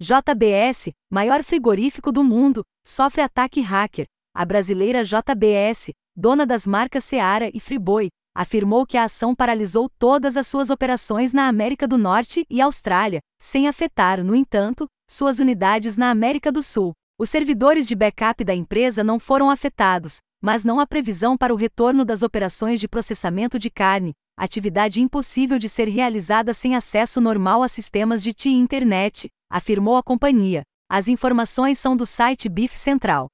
JBS, maior frigorífico do mundo, sofre ataque hacker. A brasileira JBS, dona das marcas Seara e Friboi, afirmou que a ação paralisou todas as suas operações na América do Norte e Austrália, sem afetar, no entanto, suas unidades na América do Sul. Os servidores de backup da empresa não foram afetados, mas não há previsão para o retorno das operações de processamento de carne, atividade impossível de ser realizada sem acesso normal a sistemas de TI internet, afirmou a companhia. As informações são do site BIF Central.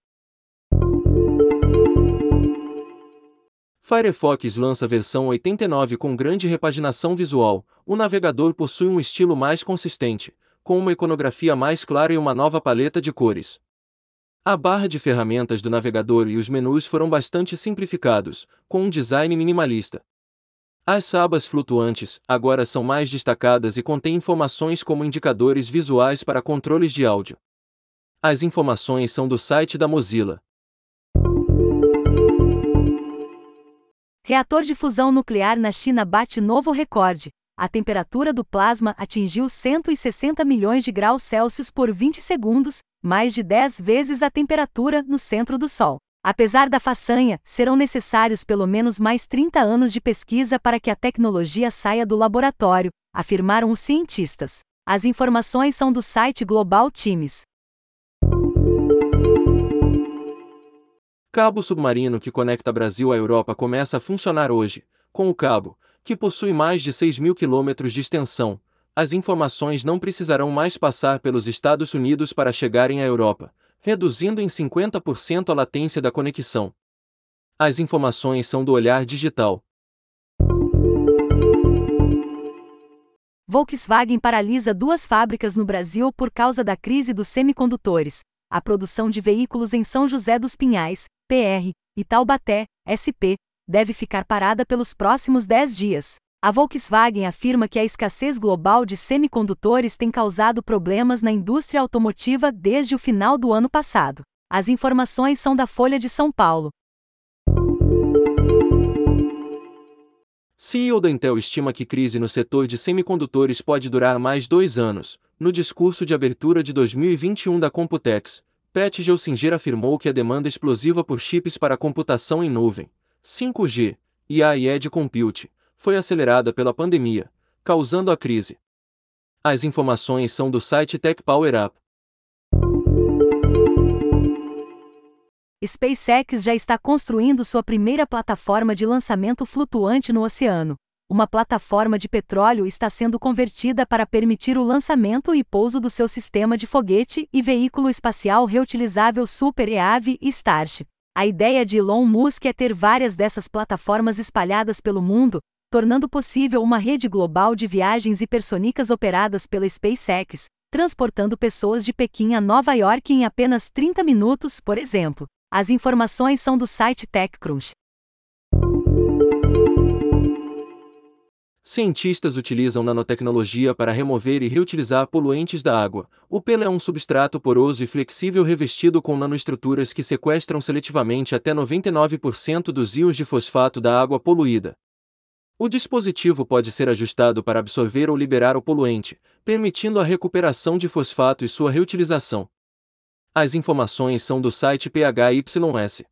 Firefox lança versão 89 com grande repaginação visual. O navegador possui um estilo mais consistente, com uma iconografia mais clara e uma nova paleta de cores. A barra de ferramentas do navegador e os menus foram bastante simplificados, com um design minimalista. As abas flutuantes agora são mais destacadas e contêm informações como indicadores visuais para controles de áudio. As informações são do site da Mozilla. Reator de fusão nuclear na China bate novo recorde. A temperatura do plasma atingiu 160 milhões de graus Celsius por 20 segundos, mais de 10 vezes a temperatura no centro do Sol. Apesar da façanha, serão necessários pelo menos mais 30 anos de pesquisa para que a tecnologia saia do laboratório, afirmaram os cientistas. As informações são do site Global Times. Cabo submarino que conecta Brasil à Europa começa a funcionar hoje. Com o cabo, que possui mais de 6 mil quilômetros de extensão, as informações não precisarão mais passar pelos Estados Unidos para chegarem à Europa reduzindo em 50% a latência da conexão. As informações são do olhar digital. Volkswagen paralisa duas fábricas no Brasil por causa da crise dos semicondutores. A produção de veículos em São José dos Pinhais, PR, e Taubaté, SP, deve ficar parada pelos próximos 10 dias. A Volkswagen afirma que a escassez global de semicondutores tem causado problemas na indústria automotiva desde o final do ano passado. As informações são da Folha de São Paulo. CEO da Intel estima que crise no setor de semicondutores pode durar mais dois anos. No discurso de abertura de 2021 da Computex, Pat Gelsinger afirmou que a demanda explosiva por chips para computação em nuvem, 5G e a Edge Compute foi acelerada pela pandemia, causando a crise. As informações são do site Tech Power Up. SpaceX já está construindo sua primeira plataforma de lançamento flutuante no oceano. Uma plataforma de petróleo está sendo convertida para permitir o lançamento e pouso do seu sistema de foguete e veículo espacial reutilizável Super EAV e Starship. A ideia de Elon Musk é ter várias dessas plataformas espalhadas pelo mundo, tornando possível uma rede global de viagens hipersônicas operadas pela SpaceX, transportando pessoas de Pequim a Nova York em apenas 30 minutos, por exemplo. As informações são do site TechCrunch. Cientistas utilizam nanotecnologia para remover e reutilizar poluentes da água. O pelo é um substrato poroso e flexível revestido com nanoestruturas que sequestram seletivamente até 99% dos íons de fosfato da água poluída. O dispositivo pode ser ajustado para absorver ou liberar o poluente, permitindo a recuperação de fosfato e sua reutilização. As informações são do site PHYS.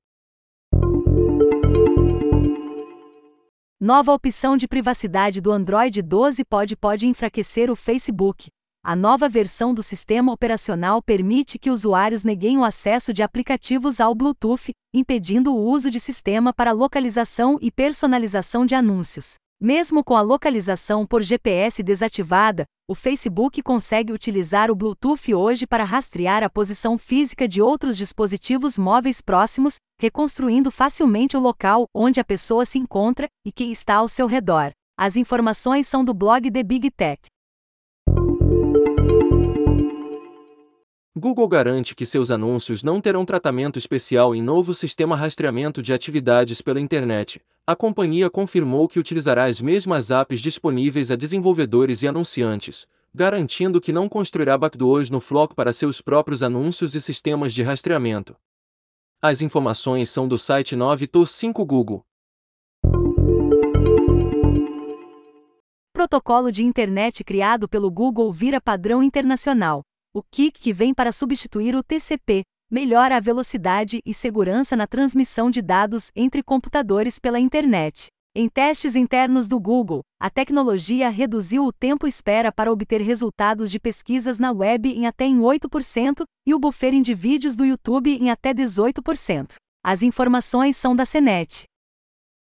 Nova opção de privacidade do Android 12 pode pode enfraquecer o Facebook. A nova versão do sistema operacional permite que usuários neguem o acesso de aplicativos ao Bluetooth, impedindo o uso de sistema para localização e personalização de anúncios. Mesmo com a localização por GPS desativada, o Facebook consegue utilizar o Bluetooth hoje para rastrear a posição física de outros dispositivos móveis próximos, reconstruindo facilmente o local onde a pessoa se encontra e quem está ao seu redor. As informações são do blog The Big Tech. Google garante que seus anúncios não terão tratamento especial em novo sistema rastreamento de atividades pela internet. A companhia confirmou que utilizará as mesmas apps disponíveis a desenvolvedores e anunciantes, garantindo que não construirá backdoors no Flock para seus próprios anúncios e sistemas de rastreamento. As informações são do site 9to5 Google. Protocolo de internet criado pelo Google vira padrão internacional O KIC que vem para substituir o TCP, melhora a velocidade e segurança na transmissão de dados entre computadores pela internet. Em testes internos do Google, a tecnologia reduziu o tempo espera para obter resultados de pesquisas na web em até em 8% e o buffering de vídeos do YouTube em até 18%. As informações são da CNET.